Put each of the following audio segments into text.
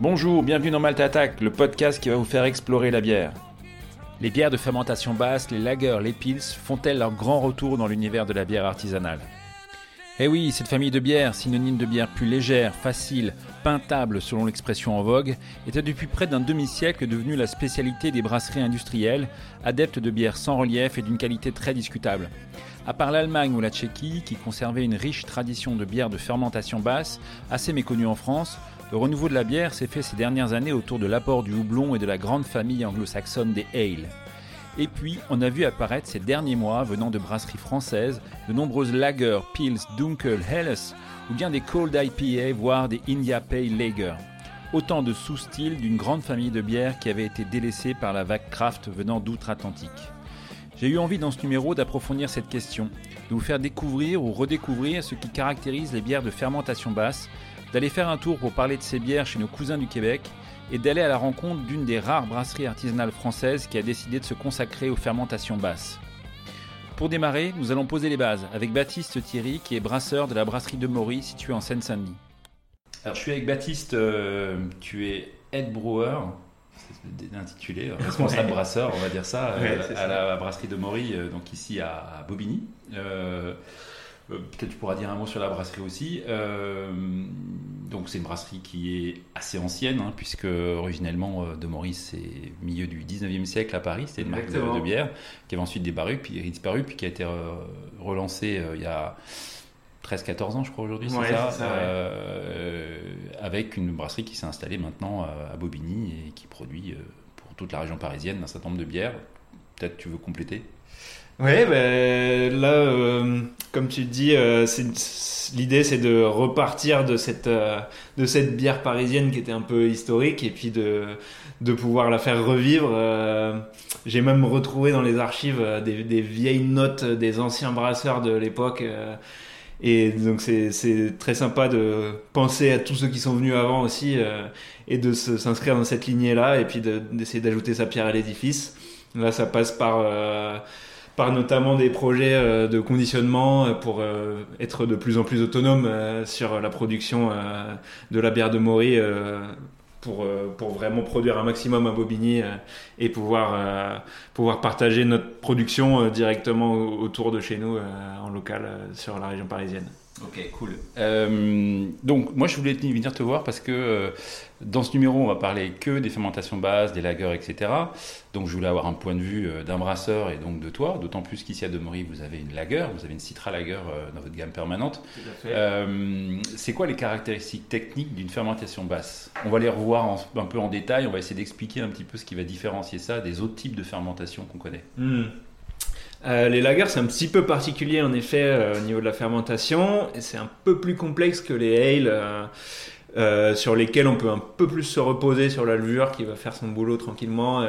Bonjour, bienvenue dans Malte Attack, le podcast qui va vous faire explorer la bière. Les bières de fermentation basse, les lagers, les pils font-elles leur grand retour dans l'univers de la bière artisanale Eh oui, cette famille de bières, synonyme de bière plus légère, facile, peintable selon l'expression en vogue, était depuis près d'un demi-siècle devenue la spécialité des brasseries industrielles, adeptes de bières sans relief et d'une qualité très discutable. À part l'Allemagne ou la Tchéquie, qui conservaient une riche tradition de bière de fermentation basse, assez méconnue en France, le renouveau de la bière s'est fait ces dernières années autour de l'apport du houblon et de la grande famille anglo-saxonne des ale. Et puis, on a vu apparaître ces derniers mois, venant de brasseries françaises, de nombreuses lagers, pils, dunkel, helles, ou bien des cold IPA, voire des India Pale Lager. Autant de sous-styles d'une grande famille de bières qui avait été délaissée par la vague craft venant d'outre-Atlantique. J'ai eu envie dans ce numéro d'approfondir cette question, de vous faire découvrir ou redécouvrir ce qui caractérise les bières de fermentation basse, d'aller faire un tour pour parler de ces bières chez nos cousins du Québec et d'aller à la rencontre d'une des rares brasseries artisanales françaises qui a décidé de se consacrer aux fermentations basses. Pour démarrer, nous allons poser les bases avec Baptiste Thierry qui est brasseur de la brasserie de Maury située en Seine-Saint-Denis. Alors je suis avec Baptiste, euh, tu es head brewer, c'est intitulé responsable brasseur, on va dire ça, euh, à la brasserie de Maury, euh, donc ici à, Bobigny. Euh, peut-être tu pourras dire un mot sur la brasserie aussi. Euh, donc c'est une brasserie qui est assez ancienne, hein, puisque originellement euh, de Maurice c'est milieu du 19e siècle à Paris, c'était une marque de, bière qui avait ensuite disparu, puis, disparu, puis qui a été relancée il y a 13-14 ans je crois aujourd'hui, c'est ça, avec une brasserie qui s'est installée maintenant à Bobigny et qui produit pour toute la région parisienne un certain nombre de bières. Peut-être tu veux compléter? Oui, ben, là, euh, comme tu dis, euh, l'idée c'est de repartir de cette, euh, de cette bière parisienne qui était un peu historique et puis de, de pouvoir la faire revivre. J'ai même retrouvé dans les archives des, des, vieilles notes des anciens brasseurs de l'époque. et donc c'est très sympa de penser à tous ceux qui sont venus avant aussi et de s'inscrire dans cette lignée-là et puis d'essayer d'ajouter sa pierre à l'édifice. Là, ça passe par par notamment des projets euh, de conditionnement euh, pour euh, être de plus en plus autonome sur la production de la bière de Maury pour, pour vraiment produire un maximum à Bobigny et pouvoir, pouvoir partager notre production directement autour de chez nous en local sur la région parisienne. Ok, cool. Donc, moi, je voulais venir te voir parce que dans ce numéro, on va parler que des fermentations basses, des lagers, etc. Donc, je voulais avoir un point de vue euh, d'un brasseur et donc de toi. D'autant plus qu'ici à Demery, vous avez une lager, vous avez une Citra Lager dans votre gamme permanente. C'est quoi les caractéristiques techniques d'une fermentation basse? On va les revoir un peu en détail. On va essayer d'expliquer un petit peu ce qui va différencier ça des autres types de fermentation qu'on connaît. Hmm. Euh, les lagers, c'est un petit peu particulier en effet euh, au niveau de la fermentation, c'est un peu plus complexe que les ales, euh, sur lesquels on peut un peu plus se reposer sur la levure qui va faire son boulot tranquillement.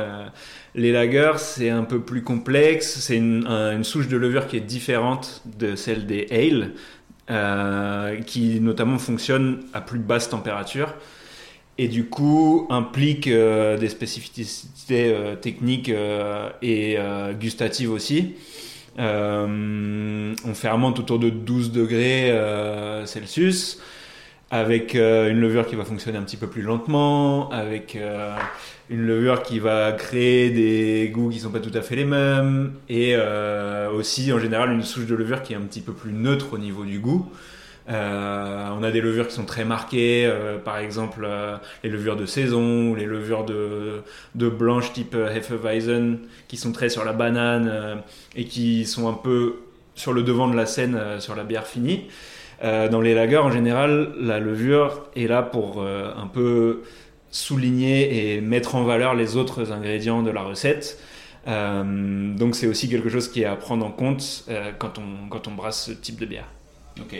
les lagers, c'est un peu plus complexe, c'est une, souche de levure qui est différente de celle des ales, qui notamment fonctionne à plus basse température et du coup implique euh, des spécificités euh, techniques euh, et gustatives aussi. on fermente autour de 12 degrés Celsius avec une levure qui va fonctionner un petit peu plus lentement, avec une levure qui va créer des goûts qui sont pas tout à fait les mêmes, et aussi en général une souche de levure qui est un petit peu plus neutre au niveau du goût. Euh, on a des levures qui sont très marquées, euh, par exemple euh, les levures de saison les levures de, de blanche type Hefeweizen qui sont très sur la banane et qui sont un peu sur le devant de la scène sur la bière finie. Dans les lagers, en général, la levure est là pour un peu souligner et mettre en valeur les autres ingrédients de la recette. donc c'est aussi quelque chose qui est à prendre en compte quand, on, quand on brasse ce type de bière. Ok.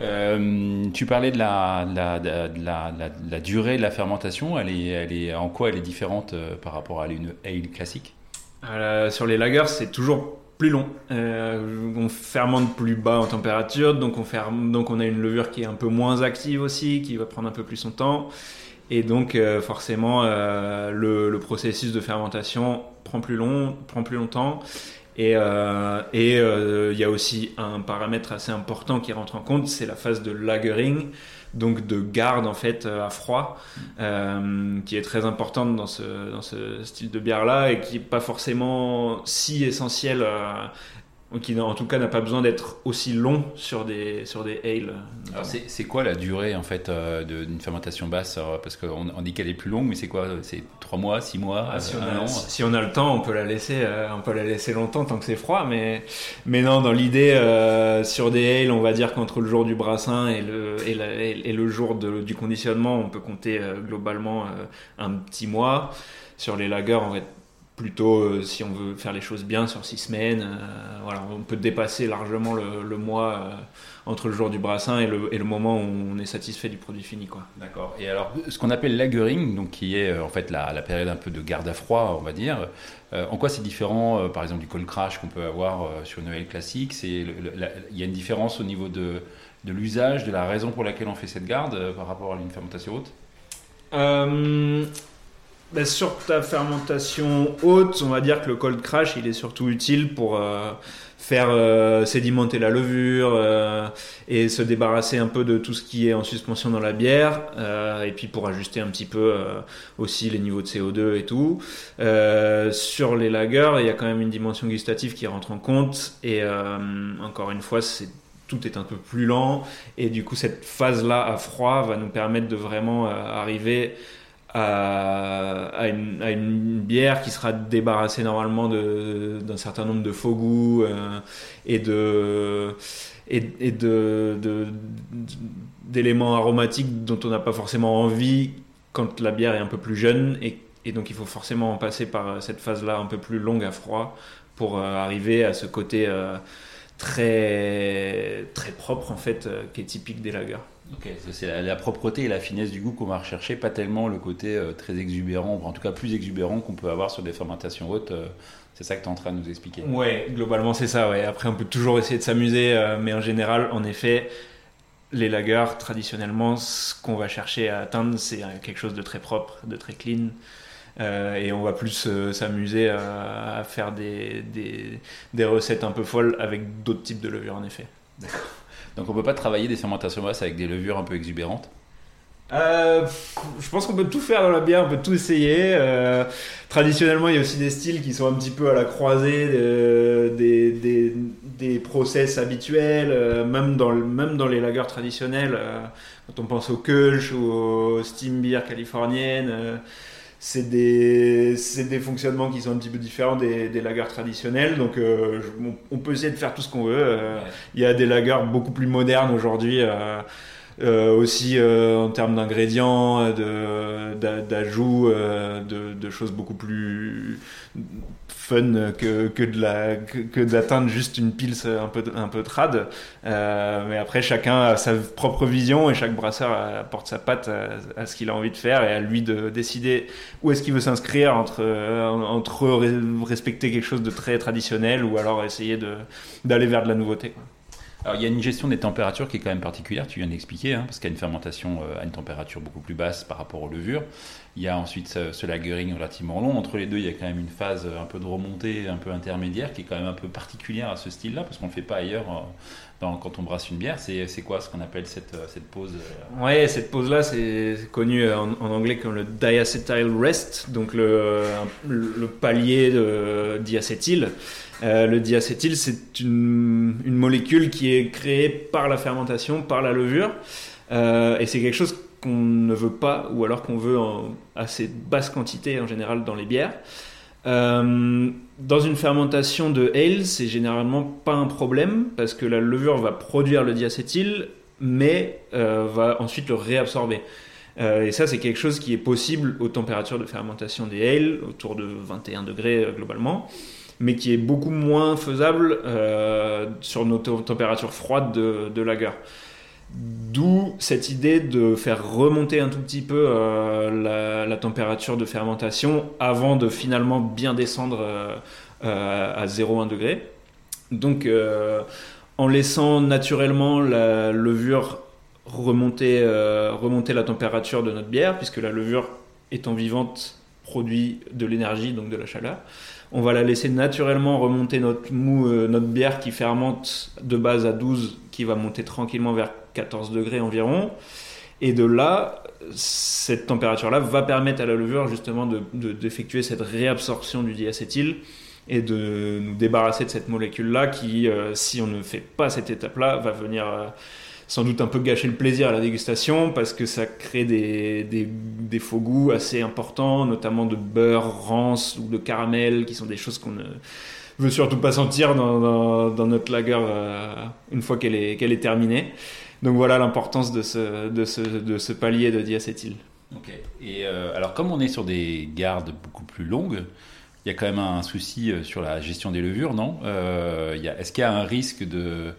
Euh, tu parlais de la, la, durée de la fermentation. Elle est, elle est, en quoi elle est différente euh, par rapport à une ale classique? Euh, Sur les lagers, c'est toujours plus long. on fermente plus bas en température, donc on, ferme, donc on a une levure qui est un peu moins active aussi, qui va prendre un peu plus son temps. Et donc forcément, le, le, processus de fermentation prend plus long, prend plus longtemps. Et euh, euh, il y a aussi un paramètre assez important qui rentre en compte, c'est la phase de lagering, donc de garde en fait à froid, qui est très importante dans ce, dans ce style de bière là et qui n'est pas forcément si qui en tout cas n'a pas besoin d'être aussi long sur des, sur des ales. C'est quoi la durée en fait euh, d'une fermentation basse? Parce qu'on on dit qu'elle est plus longue, mais c'est quoi? C'est 3 mois, 6 mois ah, si, on a, si, on a, le temps, on peut la laisser, euh, on peut la laisser longtemps tant que c'est froid, mais, mais non, dans l'idée, euh, sur des ales, on va dire qu'entre le jour du brassin et le, et, et le jour de, du conditionnement, on peut compter globalement un petit mois. Sur les lagers, on va être plutôt euh, si on veut faire les choses bien sur six semaines euh, voilà on peut dépasser largement le, mois euh, entre le jour du brassin et le, et le, moment où on est satisfait du produit fini quoi. D'accord. Et alors ce qu'on appelle lagering donc qui est en fait la, la, période un peu de garde à froid on va dire en quoi c'est différent par exemple du cold crash qu'on peut avoir sur une Noël classique? C'est il y a une différence au niveau de, de l'usage de la raison pour laquelle on fait cette garde par rapport à une fermentation haute bah, sur ta fermentation haute, on va dire que le cold crash, il est surtout utile pour euh, faire euh, sédimenter la levure euh, et se débarrasser un peu de tout ce qui est en suspension dans la bière, et puis pour ajuster un petit peu aussi les niveaux de CO2 et tout. sur les lagers, il y a quand même une dimension gustative qui rentre en compte, et encore une fois, tout est un peu plus lent et du coup cette phase là à froid va nous permettre de vraiment arriver à, une, bière qui sera débarrassée normalement d'un certain nombre de faux goûts euh, et de d'éléments aromatiques dont on n'a pas forcément envie quand la bière est un peu plus jeune et, donc il faut forcément en passer par cette phase là un peu plus longue à froid pour euh, arriver à ce côté euh, très très propre en fait qui est typique des lagers. Ok, c'est la, propreté et la finesse du goût qu'on va rechercher, pas tellement le côté euh, très exubérant, en tout cas plus exubérant qu'on peut avoir sur des fermentations hautes. Euh, c'est ça que tu es en train de nous expliquer. Ouais, globalement c'est ça. Ouais. Après, on peut toujours essayer de s'amuser, euh, mais en général, en effet, les lagers, traditionnellement, ce qu'on va chercher à atteindre, c'est quelque chose de très propre, de très clean. et on va plus s'amuser à, faire des, des, des recettes un peu folles avec d'autres types de levures, en effet. D'accord. Donc on peut pas travailler des fermentations basses avec des levures un peu exubérantes euh, je pense qu'on peut tout faire dans la bière, on peut tout essayer. Euh, traditionnellement, il y a aussi des styles qui sont un petit peu à la croisée des, des, process habituels, euh, même, dans, même dans les lagers traditionnels. quand on pense au Kölsch ou au Steam Beer californienne, c'est des, des fonctionnements qui sont un petit peu différents des, des lagers traditionnels. Donc, euh, on, peut essayer de faire tout ce qu'on veut. Euh, il y a des lagers beaucoup plus modernes aujourd'hui. Euh, aussi en termes d'ingrédients, d'ajouts, de, de, choses beaucoup plus fun que, que de la que, d'atteindre juste une pils un peu un peu trad euh, mais après chacun a sa propre vision et chaque brasseur apporte sa patte à, ce qu'il a envie de faire et à lui de décider où est-ce qu'il veut s'inscrire entre euh, entre respecter quelque chose de très traditionnel ou alors essayer de d'aller vers de la nouveauté Alors, il y a une gestion des températures qui est quand même particulière, tu viens d'expliquer, hein, parce qu'il y a une fermentation euh, à une température beaucoup plus basse par rapport aux levures. Il y a ensuite ce, lagering relativement long. Entre les deux, il y a quand même une phase un peu de remontée, un peu intermédiaire, qui est quand même un peu particulière à ce style-là, parce qu'on ne le fait pas ailleurs euh, quand on brasse une bière. C'est quoi ce qu'on appelle cette, euh, cette pause euh Ouais, cette pause-là, c'est connu en, anglais comme le diacetyl rest, donc le, palier diacétyl. le diacétyl, c'est une, molécule qui est créée par la fermentation, par la levure. et c'est quelque chose qu'on ne veut pas ou alors qu'on veut en assez basse quantité en général dans les bières. Euh, dans une fermentation de ale, c'est généralement pas un problème parce que la levure va produire le diacétyl mais euh, va ensuite le réabsorber. Euh, et ça, c'est quelque chose qui est possible aux températures de fermentation des ale, autour de 21 degrés globalement, mais qui est beaucoup moins faisable sur nos températures froides de, de lager. D'où cette idée de faire remonter un tout petit peu euh, la, température de fermentation avant de finalement bien descendre euh, euh, à 0,1 degré. Donc en laissant naturellement la levure remonter, remonter la température de notre bière, puisque la levure étant vivante produit de l'énergie, donc de la chaleur. On va la laisser naturellement remonter notre mou, notre bière qui fermente de base à 12, qui va monter tranquillement vers 14 degrés environ. Et de là, cette température-là va permettre à la levure justement d'effectuer de, cette réabsorption du diacétyl et de nous débarrasser de cette molécule-là qui, euh, si on ne fait pas cette étape-là, va venir euh, sans doute un peu gâcher le plaisir à la dégustation parce que ça crée des, faux goûts assez importants, notamment de beurre, rance ou de caramel, qui sont des choses qu'on ne veut surtout pas sentir dans, notre lager euh, une fois qu'elle est, terminée. Donc voilà l'importance de ce, de, ce, de ce palier de diacétyl. Ok. Et euh, alors, comme on est sur des gardes beaucoup plus longues, il y a quand même un souci euh, sur la gestion des levures, non? Euh, Est-ce qu'il y a un risque de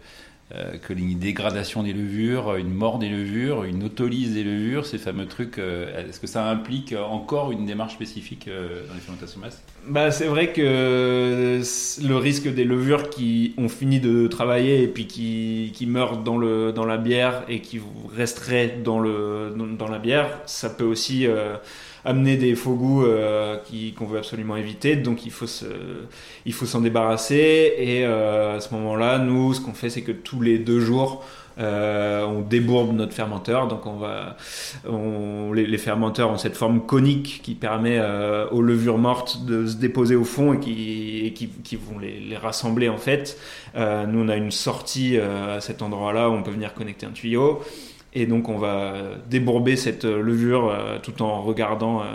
euh, que une dégradation des levures, une mort des levures, une autolyse des levures, ces fameux trucs, euh, est-ce que ça implique encore une démarche spécifique euh, dans les fermentations masse? Bah, C'est vrai que le risque des levures qui ont fini de travailler et puis qui, qui meurent dans, le, dans la bière et qui resteraient dans, le, dans, la bière, ça peut aussi amener des faux goûts euh, qu'on veut absolument éviter. Donc il faut se, il faut s'en débarrasser. Et euh, à ce moment-là, nous, ce qu'on fait, c'est que tous les deux jours, euh, on débourbe notre fermenteur. Donc on va, on, les, fermenteurs ont cette forme conique qui permet aux levures mortes de se déposer au fond et qui, qui, qui, vont les, les, rassembler en fait. nous, on a une sortie à cet endroit-là où on peut venir connecter un tuyau. Et donc on va débourber cette levure euh, tout en regardant euh,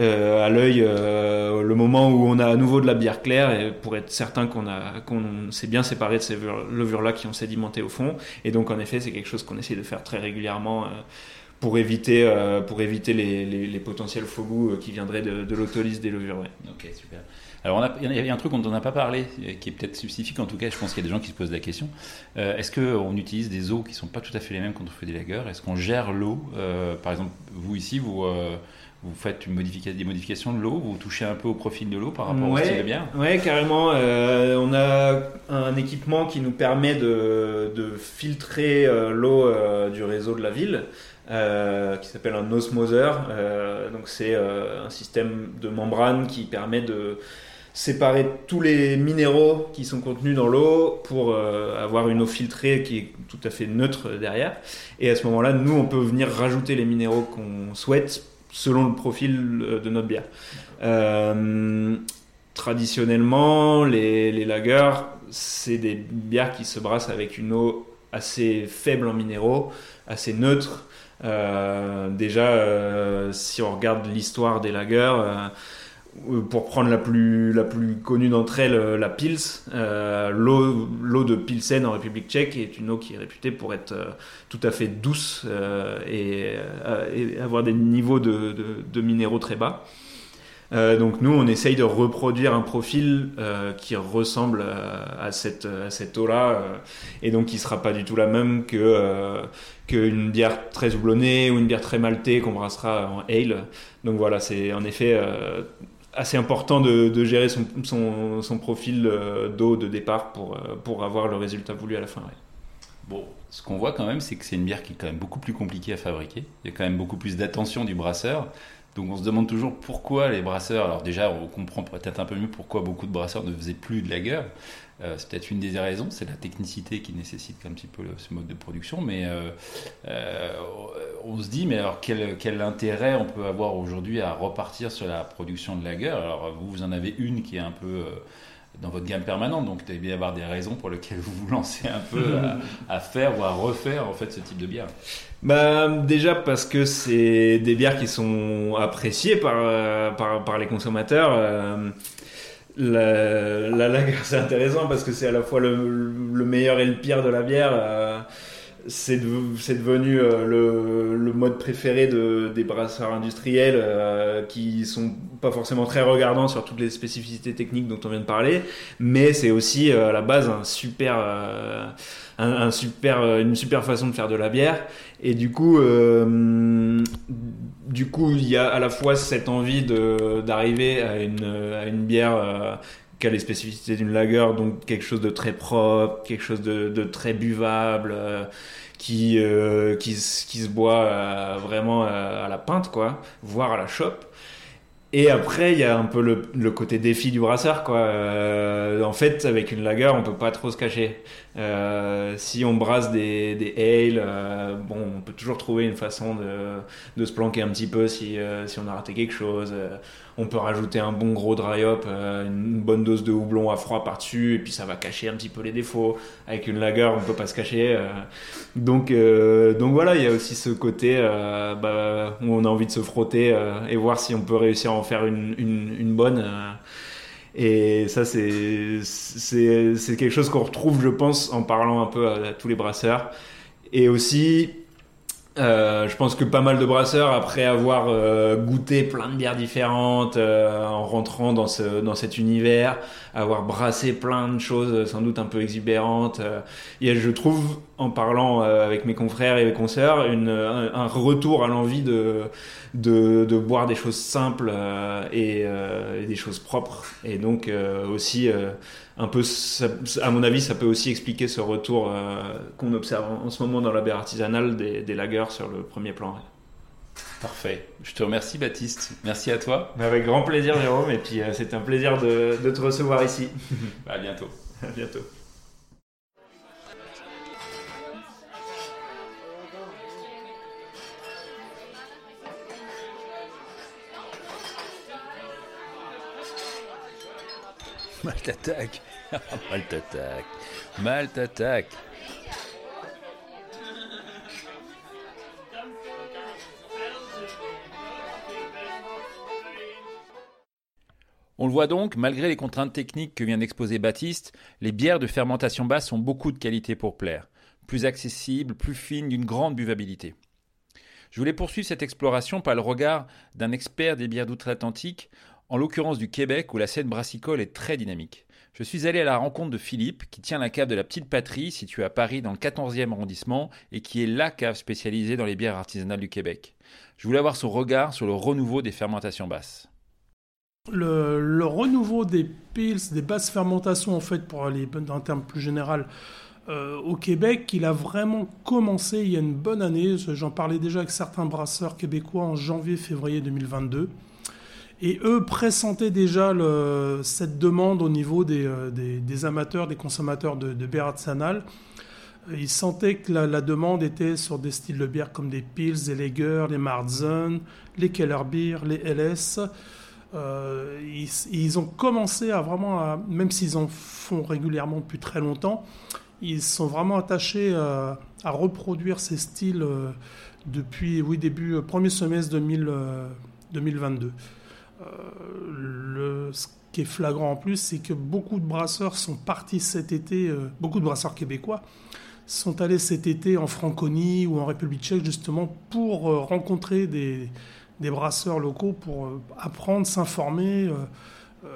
euh, à l'œil le moment où on a à nouveau de la bière claire pour être certain qu'on qu'on s'est bien séparé de ces levures-là qui ont sédimenté au fond. Et donc en effet c'est quelque chose qu'on essaie de faire très régulièrement pour éviter, pour éviter les, les, potentiels faux goûts qui viendraient de, de des levures. Ok, super. Alors, il y a un truc dont on n'a pas parlé, qui est peut-être spécifique, en tout cas, je pense qu'il y a des gens qui se posent la question. Euh, est-ce qu'on utilise des eaux qui ne sont pas tout à fait les mêmes quand on fait des lagers Est-ce qu'on gère l'eau euh, Par exemple, vous ici, vous, euh, vous faites une des modifications de l'eau, vous touchez un peu au profil de l'eau par rapport au style de bière? Oui, carrément. on a un équipement qui nous permet de, de filtrer l'eau du réseau de la ville. qui s'appelle un osmoseur. donc c'est un système de membrane qui permet de séparer tous les minéraux qui sont contenus dans l'eau pour euh, avoir une eau filtrée qui est tout à fait neutre derrière. Et à ce moment-là, nous, on peut venir rajouter les minéraux qu'on souhaite selon le profil euh, de notre bière. Euh, traditionnellement, les, les lagers, c'est des bières qui se brassent avec une eau assez faible en minéraux, assez neutre. déjà, si on regarde l'histoire des lagers, pour prendre la plus, la plus connue d'entre elles, euh, la Pils, euh, l'eau de Pilsen en République tchèque est une eau qui est réputée pour être tout à fait douce et, avoir des niveaux de, de, minéraux très bas. donc nous, on essaye de reproduire un profil qui ressemble à, cette, à cette eau-là, et donc qui ne sera pas du tout la même que qu'une bière très houblonnée ou une bière très maltée qu'on brassera en ale. Donc voilà, c'est en effet assez important de, gérer son, profil euh, d'eau de départ pour, euh, pour avoir le résultat voulu à la fin. Bon, ce qu'on voit quand même, c'est que c'est une bière qui est quand même beaucoup plus compliquée à fabriquer. Il y a quand même beaucoup plus d'attention du brasseur. Donc on se demande toujours pourquoi les brasseurs. Alors déjà, on comprend peut-être un peu mieux pourquoi beaucoup de brasseurs ne faisaient plus de lager. Euh, c'est peut-être une des raisons, c'est la technicité qui nécessite un petit peu ce mode de production. Mais euh, euh, on se dit, mais alors quel, quel intérêt on peut avoir aujourd'hui à repartir sur la production de lager Alors vous, vous en avez une qui est un peu dans votre gamme permanente, donc il bien avoir des raisons pour lesquelles vous vous lancez un peu à, faire ou à refaire en fait ce type de bière. Bah déjà parce que c'est des bières qui sont appréciées par, par les consommateurs la, la lager, c'est intéressant parce que c'est à la fois le, meilleur et le pire de la bière. Euh, c'est devenu euh, le, mode préféré de, des brasseurs industriels euh, qui sont pas forcément très regardants sur toutes les spécificités techniques dont on vient de parler, mais c'est aussi à la base une super façon de faire de la bière. Et du coup, il y a à la fois cette envie d'arriver à une, bière euh, qui a les spécificités d'une lager, donc quelque chose de très propre, quelque chose de, très buvable, euh, qui, euh, qui, se boit vraiment à la pinte, quoi, voire à la chope. Et après, il y a un peu le, côté défi du brasseur, quoi. Euh, en fait, avec une lager, on peut pas trop se cacher. Euh, si on brasse des, des ale, euh, bon, on peut toujours trouver une façon de, de se planquer un petit peu si, euh, si on a raté quelque chose. Euh, on peut rajouter un bon gros dry hop, euh, une bonne dose de houblon à froid par-dessus, et puis ça va cacher un petit peu les défauts. Avec une lager, on peut pas se cacher. donc, donc voilà, il y a aussi ce côté bah, où on a envie de se frotter et voir si on peut réussir à en faire une, une, une bonne. Et ça, c'est quelque chose qu'on retrouve, je pense, en parlant un peu à, tous les brasseurs. Et aussi, euh, je pense que pas mal de brasseurs, après avoir euh, goûté plein de bières différentes, euh, en rentrant dans, ce, dans cet univers, avoir brassé plein de choses sans doute un peu exubérantes, il y a, je trouve, en parlant euh, avec mes confrères et mes consoeurs, une, un, un retour à l'envie de, de, de boire des choses simples euh, et, euh, et des choses propres. Et donc aussi, un peu, ça- à mon avis, ça peut aussi expliquer ce retour qu'on observe en, ce moment dans la bière artisanale des, des lagers sur le premier plan. Parfait. Je te remercie, Baptiste. Merci à toi. Avec grand plaisir, Jérôme, et puis euh, c'était un plaisir de, de te recevoir ici. À bientôt. à bientôt. Mal t'attaque. Mal t'attaque. Mal t'attaque. On le voit donc, malgré les contraintes techniques que vient d'exposer Baptiste, les bières de fermentation basse ont beaucoup de qualité pour plaire. Plus accessibles, plus fines, d'une grande buvabilité. Je voulais poursuivre cette exploration par le regard d'un expert des bières d'outre-Atlantique, en l'occurrence du Québec où la scène brassicole est très dynamique. Je suis allé à la rencontre de Philippe, qui tient la cave de la Petite Patrie, située à Paris dans le 14e arrondissement, et qui est la cave spécialisée dans les bières artisanales du Québec. Je voulais avoir son regard sur le renouveau des fermentations basses. Le, renouveau des pils, des basses fermentations, en fait, pour aller d'un terme plus général, euh, au Québec, il a vraiment commencé il y a une bonne année. J'en parlais déjà avec certains brasseurs québécois en janvier-février 2022. Et eux pressentaient déjà cette demande au niveau des, euh, des- amateurs, des consommateurs de, de bière artisanale. Ils sentaient que la, demande était sur des styles de bière comme des Pils, des Lager, les Marzen, les Keller Beer, les LS. Euh, ils, ils ont commencé à vraiment, même s'ils en font régulièrement depuis très longtemps, ils sont vraiment attachés à, à reproduire ces styles euh, depuis, oui, début, euh, premier semestre 2000, euh, 2022. Euh, ce qui est flagrant en plus, c'est que beaucoup de brasseurs sont partis cet été, euh, beaucoup de brasseurs québécois sont allés cet été en Franconie ou en République tchèque justement pour euh, rencontrer des, brasseurs locaux pour apprendre, s'informer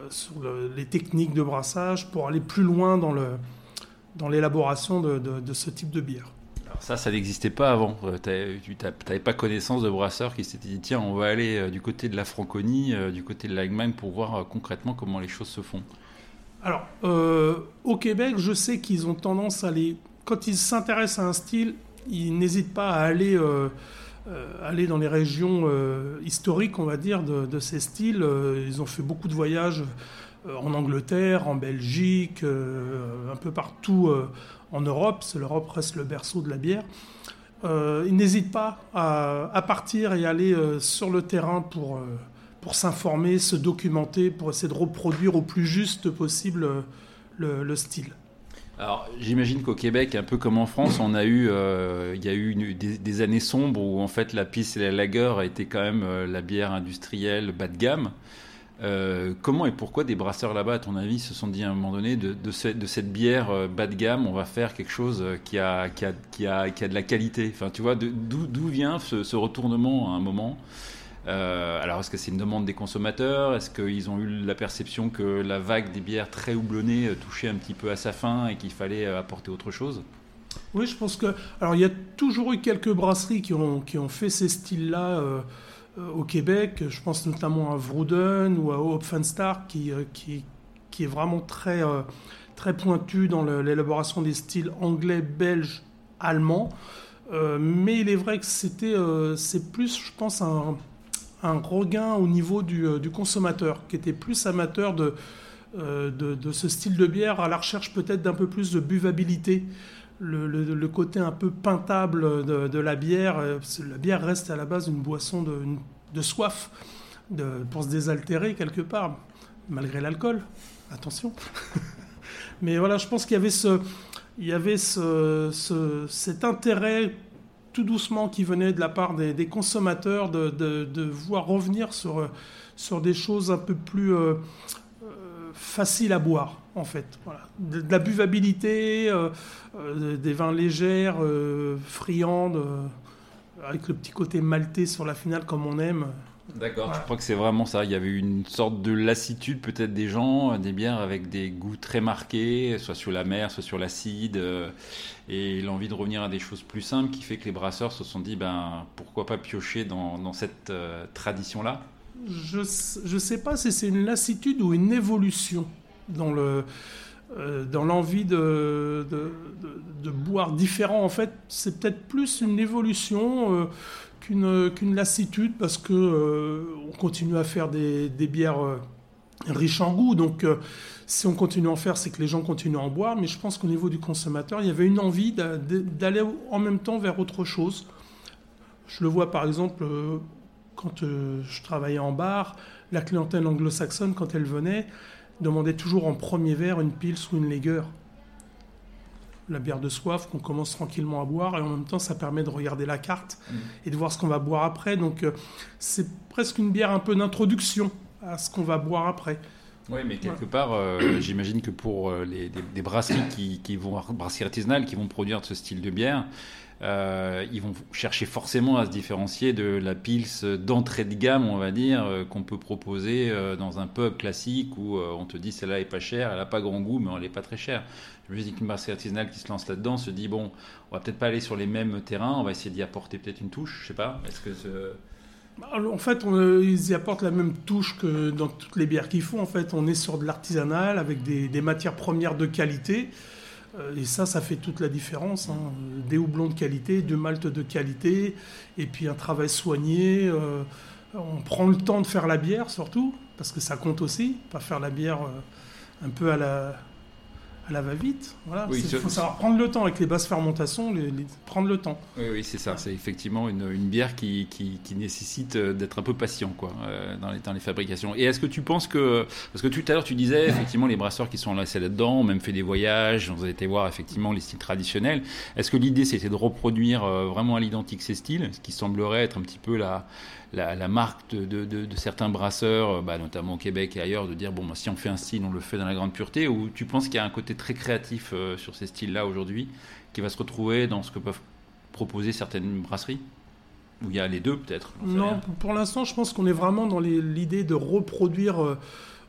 sur le- les techniques de brassage, pour aller plus loin dans l'élaboration de ce type de bière. Ça, ça n'existait pas avant. Euh, Tu n'avais pas connaissance de brasseurs qui s'étaient dit tiens, on va aller euh, du côté de la Franconie, euh, du côté de l'Allemagne pour voir concrètement comment les choses se font. Alors, au Québec, je sais qu'ils ont tendance à aller, quand ils s'intéressent à un style, ils n'hésitent pas à aller, aller dans les régions historiques, on va dire, de, de ces styles. Ils ont fait beaucoup de voyages en Angleterre, en Belgique, un peu partout en Europe. L'Europe reste le berceau de la bière. Euh, ils n'hésitent pas à, partir et aller euh, sur le terrain pour, euh, pour s'informer, se documenter, pour essayer de reproduire au plus juste possible euh, le, le style. Alors, j'imagine qu'au Québec, un peu comme en France, on a eu, il y a eu des, années sombres où en fait la pisse et la lager étaient quand même la bière industrielle bas de gamme. Euh, comment et pourquoi des brasseurs là-bas, à ton avis, se sont dit à un moment donné de, de, ce- de cette bière euh, bas de gamme, on va faire quelque chose euh, qui a, qui a, qui a, qui a de la qualité? Enfin, tu vois, d'où vient ce, retournement à un moment? Alors, est-ce que c'est une demande des consommateurs? Est-ce qu'ils ont eu la perception que la vague des bières très houblonnées touchait un petit peu à sa fin et qu'il fallait apporter autre chose? Oui, je pense que. Alors, il y a toujours eu quelques brasseries qui ont, qui ont fait ces styles-là au Québec. Je pense notamment à Vrouden ou à Hopfenstar qui, euh, qui, qui est vraiment très, euh, très pointu dans l'élaboration des styles anglais, belge, allemand. Euh, mais il est vrai que c'était, euh, c'est plus, je pense, un, un regain au niveau du, du consommateur, qui était plus amateur de, de, ce style de bière, à la recherche peut-être d'un peu plus de buvabilité. Le, côté un peu peintable de, la bière. La bière reste à la base une boisson de, de soif, pour se désaltérer quelque part, malgré l'alcool. Attention. Mais voilà, je pense qu'il y avait ce, il y avait ce, cet intérêt tout doucement qui venait de la part des, consommateurs de, de, voir revenir sur, sur des choses un peu plus euh, euh, faciles à boire, en fait. Voilà. De, la buvabilité, euh, des vins légers, friandes, avec le petit côté maltais sur la finale comme on aime. D'accord, je crois que c'est vraiment ça. Il y avait une sorte de lassitude peut-être des gens, des bières avec des goûts très marqués, soit sur la mer, soit sur l'acide, euh, et l'envie de revenir à des choses plus simples qui fait que les brasseurs se sont dit, ben pourquoi pas piocher dans, cette euh, tradition-là Je ne sais pas si c'est une lassitude ou une évolution dans le euh, dans l'envie de, de, boire différent. En fait, c'est peut-être plus une évolution qu'une lassitude parce que euh, on continue à faire des, bières euh, riches en goût. Donc, euh, si on continue à en faire, c'est que les gens continuent à en boire. Mais je pense qu'au niveau du consommateur, il y avait une envie d'aller en même temps vers autre chose. Je le vois par exemple quand je travaillais en bar, la clientèle anglo-saxonne, quand elle venait, demandait toujours en premier verre une pils ou une Lager la bière de soif qu'on commence tranquillement à boire et en même temps ça permet de regarder la carte mm. et de voir ce qu'on va boire après. Donc euh, c'est presque une bière un peu d'introduction à ce qu'on va boire après. Oui, mais quelque part, euh, j'imagine que pour euh, les, des, brasseries qui, qui vont brasseries artisanales qui vont produire ce style de bière, euh, ils vont chercher forcément à se différencier de la pils d'entrée de gamme, on va dire, euh, qu'on peut proposer euh, dans un pub classique où on te dit celle-là est pas chère, elle n'a pas grand goût, mais elle n'est pas très chère. Je me dis qu'une brasserie artisanale qui se lance là-dedans se dit bon, on va peut-être pas aller sur les mêmes terrains, on va essayer d'y apporter peut-être une touche, je sais pas. Est-ce que bah, en fait, ils y apportent la même touche que dans toutes les bières qu'ils font. En fait, on est sur de l'artisanal avec des, des, matières premières de qualité. Euh, et ça, ça fait toute la différence. Hein. Des houblons de qualité, du malt de qualité, et puis un travail soigné. Euh, on prend le temps de faire la bière surtout, parce que ça compte aussi, pas faire la bière euh, un peu à la, à la va-vite. Voilà. Il faut savoir prendre le temps avec les basses fermentations, les, prendre le temps. Oui, oui c'est ça. C'est effectivement une, une bière qui, qui, qui nécessite euh, d'être un peu patient quoi, euh, dans, les, dans les fabrications. Et est-ce que tu penses que. Parce que tout à l'heure, tu disais, effectivement, les brasseurs qui sont lancés là-dedans ont même fait des voyages, on a été voir effectivement les styles traditionnels. Est-ce que l'idée, c'était de reproduire euh, vraiment à l'identique ces styles, ce qui semblerait être un petit peu la la, marque de, certains brasseurs, euh, bah, notamment au Québec et ailleurs, de dire bon, bah, si on fait un style, on le fait dans la grande pureté, ou tu penses qu'il y a un côté très créatif euh, sur ces styles-là aujourd'hui, qui va se retrouver dans ce que peuvent proposer certaines brasseries? Ou il y a les deux peut-être? Non, pour l'instant, je pense qu'on est vraiment dans l'idée de reproduire euh,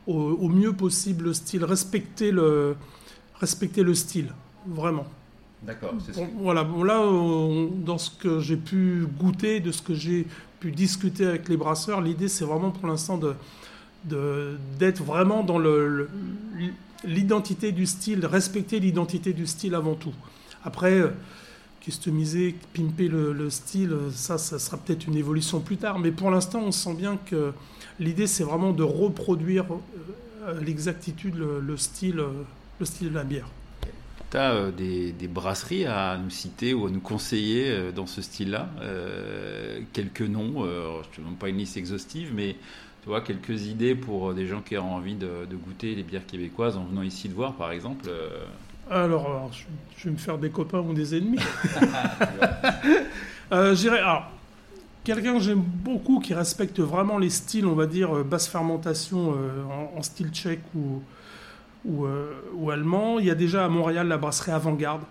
au, mieux possible le style, respecter le, respecter le style, vraiment. D'accord. Voilà, bon, là, dans ce que j'ai pu goûter, de ce que j'ai discuter avec les brasseurs. L'idée, c'est vraiment pour l'instant de, d'être vraiment dans le, l'identité du style, respecter l'identité du style avant tout. Après, euh, customiser, pimper le, style, ça, ça sera peut-être une évolution plus tard. Mais pour l'instant, on sent bien que l'idée, c'est vraiment de reproduire euh, l'exactitude le, style, le style de la bière. Euh, des, brasseries à nous citer ou à nous conseiller euh, dans ce style-là euh, Quelques noms, je ne demande pas une liste exhaustive, mais tu vois, quelques idées pour des gens qui ont envie de, goûter les bières québécoises en venant ici de voir, par exemple alors, je, vais me faire des copains ou des ennemis. J'irai. Alors, quelqu'un que j'aime beaucoup qui respecte vraiment les styles, on va dire basse fermentation en, style tchèque ou, euh, ou, allemand. Il y a déjà à Montréal la brasserie Avant-Garde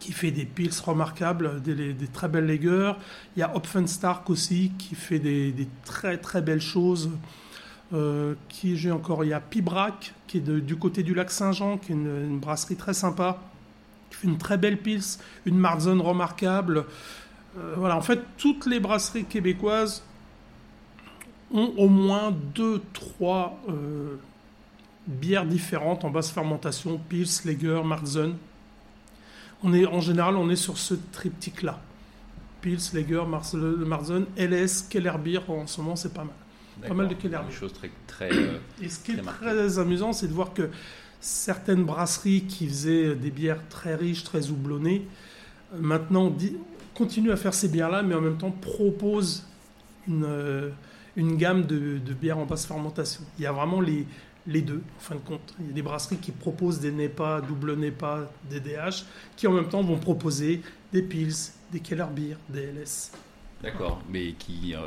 qui fait des pils remarquables, des, très belles lagers. Il y a Hopfenstark aussi qui fait des, très très belles choses. Euh, qui j'ai encore Il y a Pibrac qui est du côté du lac Saint-Jean, qui est une, brasserie très sympa, qui fait une très belle pils, une Marzone remarquable. Euh, voilà, en fait, toutes les brasseries québécoises ont au moins deux, trois bières différentes en basse fermentation, Pils, Lager, Marzen. On est, en général, on est sur ce triptyque-là. Pils, Lager, Marzen, LS, Kellerbier, en ce moment c'est pas mal. Pas mal de Kellerbier. Des choses très, très, euh, Et ce qui est très amusant, c'est de voir que certaines brasseries qui faisaient des bières très riches, très houblonnées, euh, maintenant continuent à faire ces bières-là, mais en même temps proposent une, euh, une gamme de, de, bières en basse fermentation. Il y a vraiment les, les deux, en fin de compte. Il y a des brasseries qui proposent des NEPA, double NEPA, des DH, qui en même temps vont proposer des Pils, des Keller Beer, des LS. D'accord, mais qui, euh,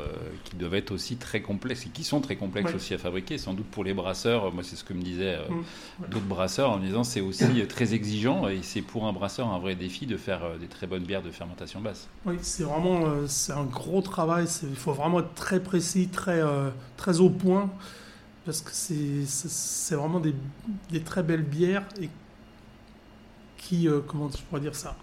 qui doivent être aussi très complexes et qui sont très complexes aussi à fabriquer. Sans doute pour les brasseurs, moi c'est ce que me disaient euh, mm. d'autres brasseurs en me disant c'est aussi très exigeant et c'est pour un brasseur un vrai défi de faire euh, des très bonnes bières de fermentation basse. Oui, c'est vraiment c'est un gros travail. Il faut vraiment être très précis, très, très au point parce que c'est vraiment des, très belles bières et qui, comment je pourrais dire ça?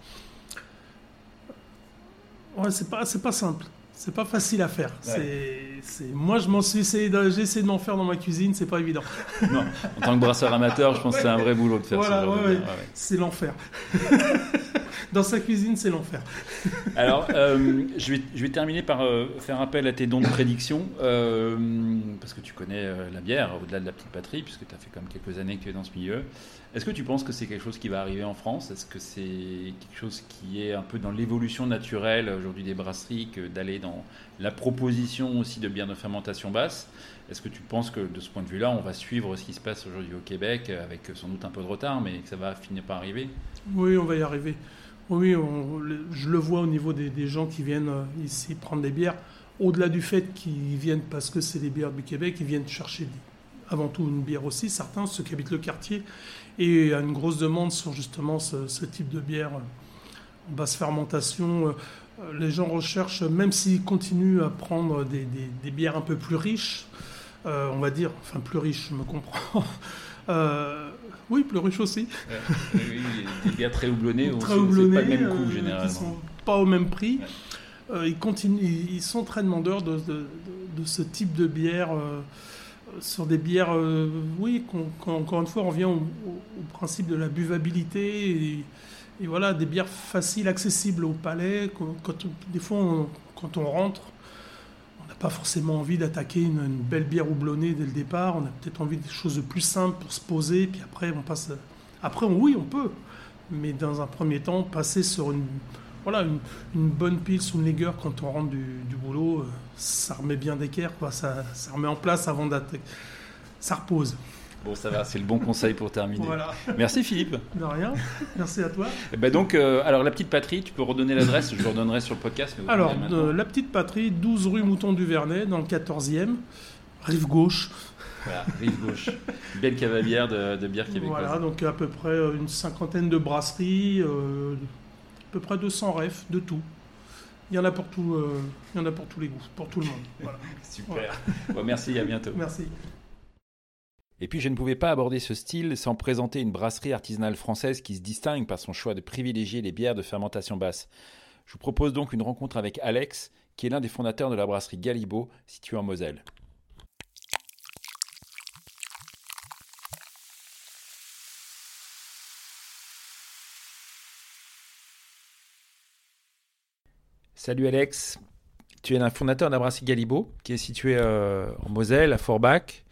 Ouais, c'est pas, c'est pas simple. C'est pas facile à faire. C'est, moi, je m'en suis essayé, j'ai essayé de m'en faire dans ma cuisine, c'est pas évident. Non, en tant que brasseur amateur, je pense que c'est un vrai boulot de faire ça. C'est l'enfer. dans sa cuisine, c'est l'enfer. Alors, euh, je, vais, je vais terminer par euh, faire appel à tes dons de prédiction, euh, parce que tu connais la bière au-delà de la petite patrie, puisque tu as fait quand même quelques années que tu es dans ce milieu. Est-ce que tu penses que c'est quelque chose qui va arriver en France? Est-ce que c'est quelque chose qui est un peu dans l'évolution naturelle aujourd'hui des brasseries que d'aller dans la proposition aussi de bières de fermentation basse Est-ce que tu penses que de ce point de vue-là, on va suivre ce qui se passe aujourd'hui au Québec avec sans doute un peu de retard, mais que ça va finir par arriver? Oui, on va y arriver. Oui, je le vois au niveau des, gens qui viennent euh, ici prendre des bières. Au-delà du fait qu'ils viennent parce que c'est des bières du Québec, ils viennent chercher avant tout une bière aussi. Certains, ceux qui habitent le quartier, et une grosse demande sur justement ce, type de bière euh, en basse fermentation. Euh, les gens recherchent, même s'ils continuent à prendre des, bières un peu plus riches, on va dire, enfin plus riches, je me comprends. Oui, plus riche aussi. oui, des bières très houblonnées, très houblonnées, pas le même coût euh, généralement. Sont pas au même prix. Euh, ils, continuent, ils sont très demandeurs de, de, ce type de bière. Euh, sur des bières, oui, encore une fois, on vient au, principe de la buvabilité. Et, et, voilà, des bières faciles, accessibles au palais. Quand, des fois, quand on rentre, pas forcément envie d'attaquer une, belle bière houblonnée dès le départ. On a peut-être envie de choses plus simples pour se poser. Puis après, on passe. Après, oui, on peut. Mais dans un premier temps, passer sur une, voilà, une, bonne pile sous le Lager quand on rentre du, boulot, euh, ça remet bien d'équerre. Ça remet en place avant d'attaquer. Ça repose. Bon, ça va, c'est le bon conseil pour terminer. Merci Philippe. De rien. Merci à toi. Et eh ben donc, euh, alors la petite patrie, tu peux redonner l'adresse, je le redonnerai sur le podcast. alors, la petite patrie, 12 rue Mouton du Vernet, dans le 14e, rive gauche. Voilà, rive gauche. Belle cavalière de, de bière québécoise. Voilà, donc à peu près euh, une cinquantaine de brasseries, euh, à peu près 200 refs, de tout. Il y en a pour tout, il y en a pour tous les goûts, pour tout le monde. Super. Bon, merci, à bientôt. Merci. Et puis je ne pouvais pas aborder ce style sans présenter une brasserie artisanale française qui se distingue par son choix de privilégier les bières de fermentation basse. Je vous propose donc une rencontre avec Alex, qui est l'un des fondateurs de la brasserie Galibo, située en Moselle. Salut Alex, tu es un fondateur de la brasserie Galibo, qui est située euh, en Moselle, à Forbach.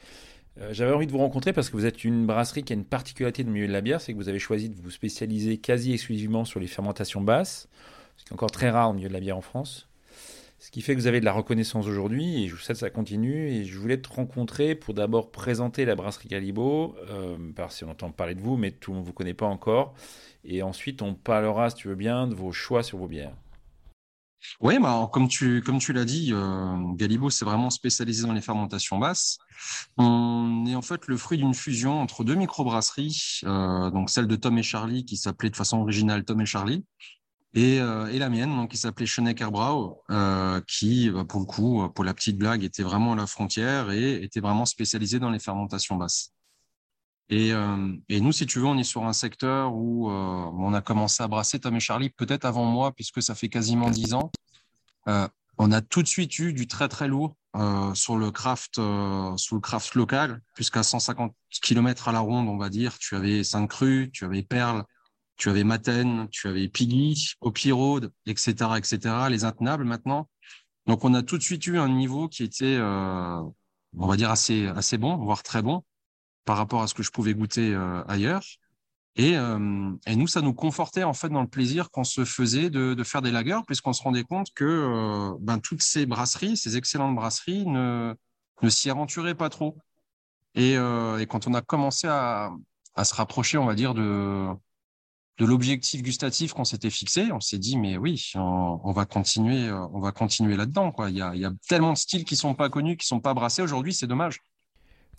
Euh, j'avais envie de vous rencontrer parce que vous êtes une brasserie qui a une particularité le milieu de la bière, c'est que vous avez choisi de vous spécialiser quasi exclusivement sur les fermentations basses, ce qui est encore très rare au milieu de la bière en France. Ce qui fait que vous avez de la reconnaissance aujourd'hui et je vous souhaite que ça continue. Et je voulais te rencontrer pour d'abord présenter la brasserie Calibo, euh, parce qu'on entend parler de vous, mais tout le monde ne vous connaît pas encore. Et ensuite, on parlera, si tu veux bien, de vos choix sur vos bières. Oui, bah, comme tu, comme tu l'as dit, euh, Galibo, vraiment spécialisé dans les fermentations basses. On est en fait le fruit d'une fusion entre deux microbrasseries, euh, donc celle de Tom et Charlie, qui s'appelait de façon originale Tom et Charlie, et, euh, la mienne, qui s'appelait Schonecker Brau, euh, qui, pour le coup, pour la petite blague, était vraiment à la frontière et était vraiment spécialisée dans les fermentations basses. Et, euh, et, nous, si tu veux, on est sur un secteur où euh, on a commencé à brasser Tom et Charlie peut-être avant moi, puisque ça fait quasiment dix ans. Euh, on a tout de suite eu du très très lourd sur le craft, sur le craft local, puisqu'à 150 km à la ronde, on va dire, tu avais Sainte Crue, tu avais Perle, tu avais Maten, tu avais Piggy, Hopi Road, etc., etc., les intenables maintenant. Donc, on a tout de suite eu un niveau qui était, on va dire, assez, assez bon, voire très bon par rapport à ce que je pouvais goûter euh, ailleurs. Et, euh, et, nous, ça nous confortait en fait dans le plaisir qu'on se faisait de, faire des lagers, puisqu'on se rendait compte que euh, ben, toutes ces brasseries, ces excellentes brasseries, ne, s'y aventuraient pas trop. Et, quand on a commencé à, se rapprocher, on va dire, de, l'objectif gustatif qu'on s'était fixé, on s'est dit mais oui, on, va continuer, on va continuer là-dedans. Il y a, y a tellement de styles qui sont pas connus, qui sont pas brassés aujourd'hui, c'est dommage.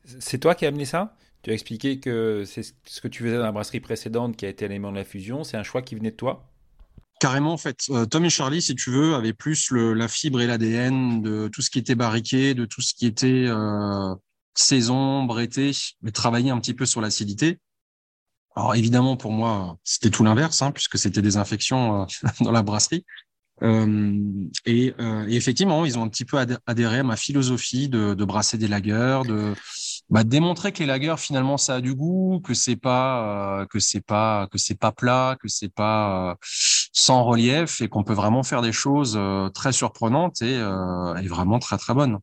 C'est toi qui as amené ça? Tu as expliqué que c'est ce que tu faisais dans la brasserie précédente qui a été l'élément de la fusion. C'est un choix qui venait de toi? Carrément, en fait. Euh, Tom et Charlie, si tu veux, avaient plus la fibre et l'ADN de tout ce qui était barriqué, de tout ce qui était euh, saison, brété, mais travailler un petit peu sur l'acidité. Alors évidemment, pour moi, c'était tout l'inverse, hein, puisque c'était des infections euh, dans la brasserie. Et, effectivement, ils ont un petit peu adhéré à ma philosophie de, brasser des lagers, de bah, démontrer que les lagers finalement ça a du goût, que c'est pas euh, que c'est pas que c'est pas plat, que c'est pas euh, sans relief et qu'on peut vraiment faire des choses euh, très surprenantes et, vraiment très très bonnes.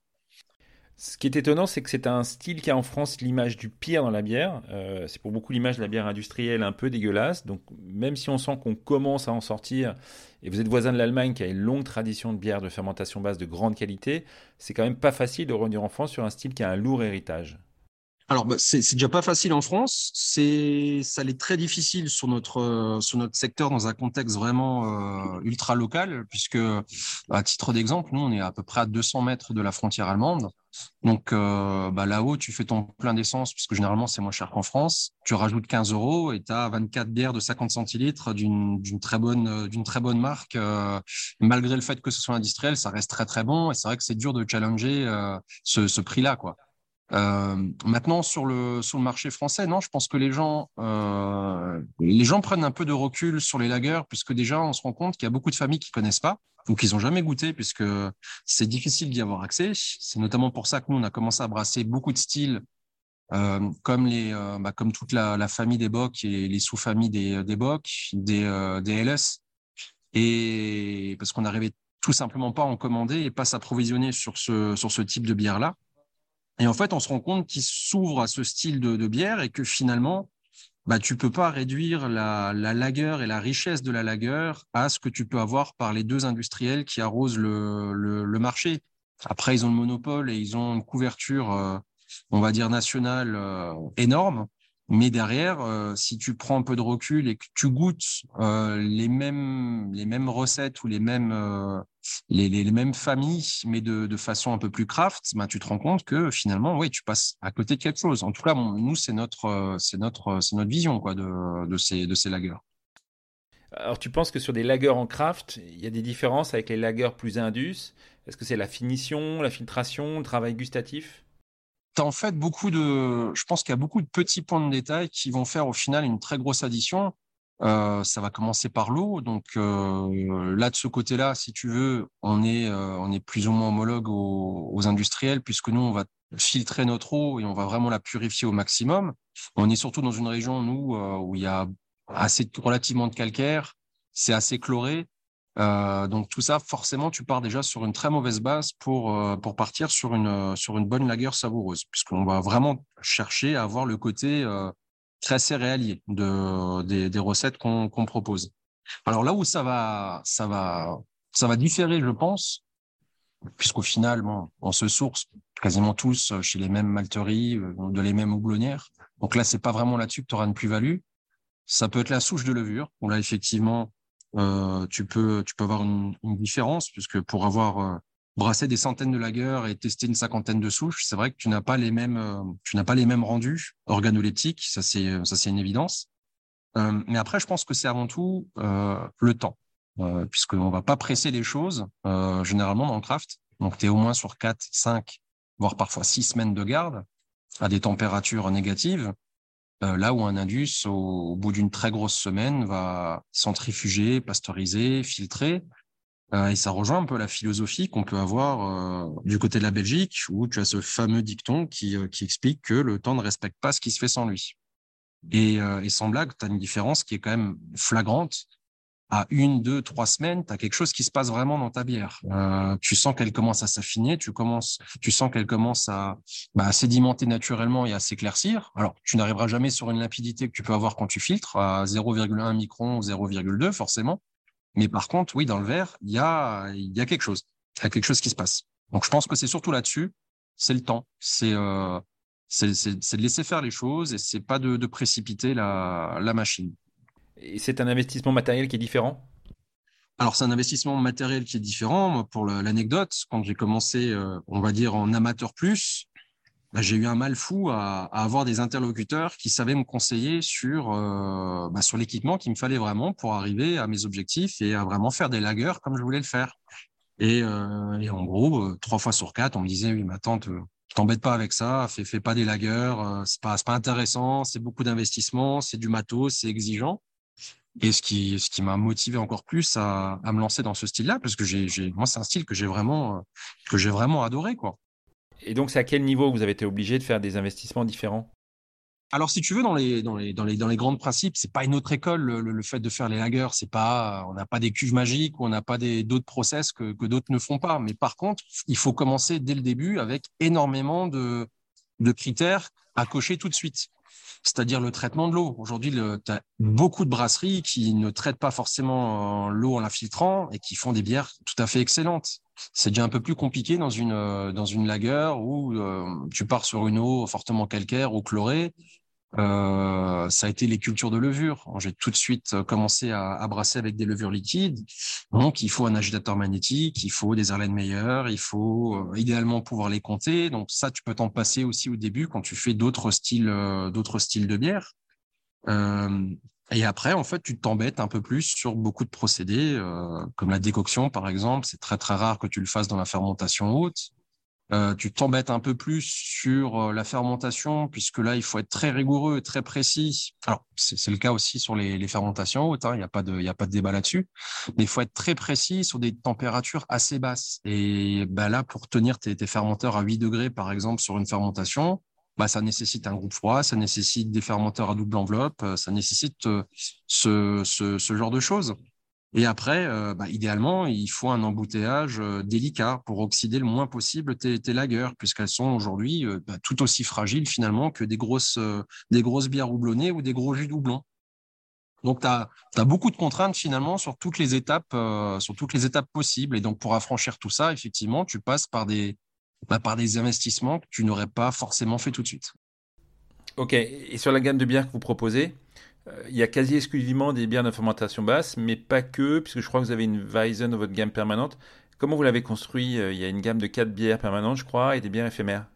Ce qui est étonnant, c'est que c'est un style qui a en France l'image du pire dans la bière. C'est pour beaucoup l'image de la bière industrielle un peu dégueulasse. Donc même si on sent qu'on commence à en sortir, et vous êtes voisin de l'Allemagne qui a une longue tradition de bière de fermentation basse de grande qualité, c'est quand même pas facile de revenir en France sur un style qui a un lourd héritage. Alors, bah, c'est déjà pas facile en France. C'est, ça l'est très difficile sur notre euh, sur notre secteur dans un contexte vraiment euh, ultra local, puisque à titre d'exemple, nous on est à peu près à 200 mètres de la frontière allemande. Donc euh, bah, là-haut, tu fais ton plein d'essence, puisque généralement c'est moins cher qu'en France. Tu rajoutes 15 euros et tu as 24 bières de 50 centilitres d'une très bonne d'une très bonne marque. Malgré le fait que ce soit industriel, ça reste très très bon. Et c'est vrai que c'est dur de challenger ce, ce prix-là, quoi. Euh, maintenant sur le sur le marché français, non, je pense que les gens euh, les gens prennent un peu de recul sur les lagers puisque déjà on se rend compte qu'il y a beaucoup de familles qui connaissent pas ou qui n'ont jamais goûté puisque c'est difficile d'y avoir accès. C'est notamment pour ça que nous on a commencé à brasser beaucoup de styles euh, comme les bah, comme toute la, famille des bocs et les sous-familles des des bocs, des des LS et parce qu'on n'arrivait tout simplement pas à en commander et pas s'approvisionner sur ce sur ce type de bière là. Et en fait, on se rend compte qu'il s'ouvre à ce style de, bière et que finalement, bah, tu peux pas réduire la, la lager et la richesse de la lager à ce que tu peux avoir par les deux industriels qui arrosent le, marché. Après, ils ont le monopole et ils ont une couverture, euh, on va dire, nationale euh, énorme. Mais derrière, euh, si tu prends un peu de recul et que tu goûtes les mêmes les mêmes recettes ou les mêmes les, mêmes familles, mais de, de façon un peu plus craft, ben, tu te rends compte que finalement, oui, tu passes à côté de quelque chose. En tout cas, bon, nous, c'est notre c'est notre c'est notre vision quoi de de ces de ces lagers. Alors, tu penses que sur des lagers en craft, il y a des différences avec les lagers plus indus? Est-ce que c'est la finition, la filtration, le travail gustatif? Tu as en fait beaucoup de, je pense qu'il y a beaucoup de petits points de détail qui vont faire au final une très grosse addition. Euh, ça va commencer par l'eau. Donc euh, là, de ce côté-là, si tu veux, on est, euh, plus ou moins homologue aux, industriels puisque nous, on va filtrer notre eau et on va vraiment la purifier au maximum. On est surtout dans une région, nous, où il y a assez relativement de calcaire, c'est assez chloré. Donc tout ça, forcément, tu pars déjà sur une très mauvaise base pour, pour partir sur une, sur une bonne lagueur savoureuse, puisqu'on va vraiment chercher à avoir le côté euh, très céréalier de, des, recettes qu'on qu propose. Alors là où ça va, ça va, ça va différer, je pense, puisqu'au final, bon, on se source quasiment tous chez les mêmes malteries, de les mêmes houblonnières. Donc là, c'est pas vraiment là-dessus que tu auras une plus-value. Ça peut être la souche de levure, où là, effectivement, euh, tu peux tu peux avoir une, différence puisque pour avoir euh, brassé des centaines de lagers et testé une cinquantaine de souches, c'est vrai que tu n'as pas les mêmes euh, tu n'as pas les mêmes rendus organoleptiques, ça c'est ça c'est une évidence. Euh, mais après, je pense que c'est avant tout le temps, puisqu'on va pas presser les choses généralement dans le craft. Donc tu es au moins sur 4, 5, voire parfois 6 semaines de garde à des températures négatives. Euh, là où un indus, au bout d'une très grosse semaine, va centrifuger, pasteuriser, filtrer. Euh, et ça rejoint un peu la philosophie qu'on peut avoir euh, du côté de la Belgique, où tu as ce fameux dicton qui, qui explique que le temps ne respecte pas ce qui se fait sans lui. Et, et sans blague, tu as une différence qui est quand même flagrante à une, deux, trois semaines, tu as quelque chose qui se passe vraiment dans ta bière. Euh, tu sens qu'elle commence à s'affiner, tu tu sens qu'elle commence à, bah, à, sédimenter naturellement et à s'éclaircir. Alors, tu n'arriveras jamais sur une limpidité que tu peux avoir quand tu filtres à 0,1 micron ou 0,2 forcément. Mais par contre, oui, dans le verre, il y a, y a quelque chose. Il y a quelque chose qui se passe. Donc, je pense que c'est surtout là-dessus. C'est le temps. C'est, euh, de laisser faire les choses et c'est pas de, de précipiter la, la machine. Et c'est un investissement matériel qui est différent? Alors, c'est un investissement matériel qui est différent. Pour l'anecdote, quand j'ai commencé, euh, on va dire, en amateur plus, bah, j'ai eu un mal fou à, avoir des interlocuteurs qui savaient me conseiller sur, euh, bah, sur l'équipement qu'il me fallait vraiment pour arriver à mes objectifs et à vraiment faire des lagers comme je voulais le faire. Et, euh, et en gros, trois fois sur quatre, on me disait, oui, ma tante, t'embête pas avec ça, fais, fais pas des lagers, c'est pas, pas intéressant, c'est beaucoup d'investissement, c'est du matos, c'est exigeant. Et ce qui, ce qui m'a motivé encore plus à, à, me lancer dans ce style-là, parce que j'ai, moi, c'est un style que j'ai vraiment, que j'ai vraiment adoré, quoi. Et donc, c'est à quel niveau vous avez été obligé de faire des investissements différents? Alors, si tu veux, dans les, dans les, dans les, dans les grands principes, c'est pas une autre école, le, fait de faire les lagers. C'est pas, on n'a pas des cuves magiques ou on n'a pas d'autres process que, que d'autres ne font pas. Mais par contre, il faut commencer dès le début avec énormément de, de critères à cocher tout de suite c'est-à-dire le traitement de l'eau. Aujourd'hui, tu as beaucoup de brasseries qui ne traitent pas forcément euh, l'eau en la filtrant et qui font des bières tout à fait excellentes. C'est déjà un peu plus compliqué dans une euh, dans une lager où euh, tu pars sur une eau fortement calcaire ou chlorée euh, ça a été les cultures de levure. J'ai tout de suite euh, commencé à, à, brasser avec des levures liquides. Donc, il faut un agitateur magnétique, il faut des Erlenmeyer, il faut euh, idéalement pouvoir les compter. Donc, ça, tu peux t'en passer aussi au début quand tu fais d'autres styles, d'autres styles de bière. et après, en fait, tu t'embêtes un peu plus sur beaucoup de procédés, comme la décoction, par exemple. C'est très, très rare que tu le fasses dans la fermentation haute. Euh, tu t'embêtes un peu plus sur euh, la fermentation, puisque là, il faut être très rigoureux et très précis. Alors, c'est le cas aussi sur les, fermentations hautes, hein, il n'y a, pas de, a pas de débat là-dessus, mais il faut être très précis sur des températures assez basses. Et bah, là, pour tenir tes, fermenteurs à 8 degrés, par exemple, sur une fermentation, bah, ça nécessite un groupe froid, ça nécessite des fermenteurs à double enveloppe, euh, ça nécessite ce, ce, ce genre de choses. Et après, euh, bah, idéalement, il faut un embouteillage euh, délicat pour oxyder le moins possible tes, tes lagers, puisqu'elles sont aujourd'hui euh, bah, tout aussi fragiles finalement que des grosses, des grosses bières houblonnées ou des gros jus doublons. Donc, tu as, beaucoup de contraintes finalement sur toutes les étapes, sur toutes les étapes possibles. Et donc, pour affranchir tout ça, effectivement, tu passes par des, bah, par des investissements que tu n'aurais pas forcément fait tout de suite. Ok. Et sur la gamme de bières que vous proposez, il y a quasi exclusivement des bières de fermentation basse, mais pas que, puisque je crois que vous avez une Weizen dans votre gamme permanente. Comment vous l'avez construit euh, Il y a une gamme de quatre bières permanentes, je crois, et des bières éphémères?